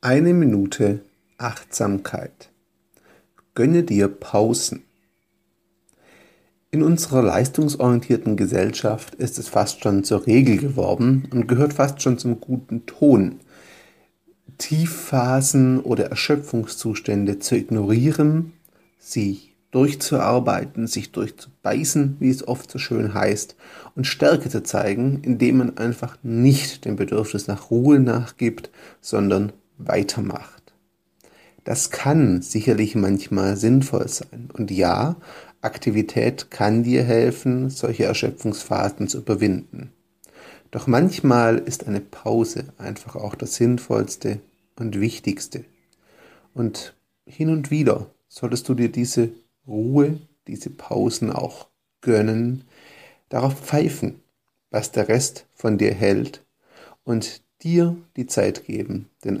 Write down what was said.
Eine Minute Achtsamkeit. Gönne dir Pausen. In unserer leistungsorientierten Gesellschaft ist es fast schon zur Regel geworden und gehört fast schon zum guten Ton, Tiefphasen oder Erschöpfungszustände zu ignorieren, sie durchzuarbeiten, sich durchzubeißen, wie es oft so schön heißt, und Stärke zu zeigen, indem man einfach nicht dem Bedürfnis nach Ruhe nachgibt, sondern weitermacht. Das kann sicherlich manchmal sinnvoll sein. Und ja, Aktivität kann dir helfen, solche Erschöpfungsphasen zu überwinden. Doch manchmal ist eine Pause einfach auch das Sinnvollste und Wichtigste. Und hin und wieder solltest du dir diese Ruhe, diese Pausen auch gönnen, darauf pfeifen, was der Rest von dir hält und dir die Zeit geben, den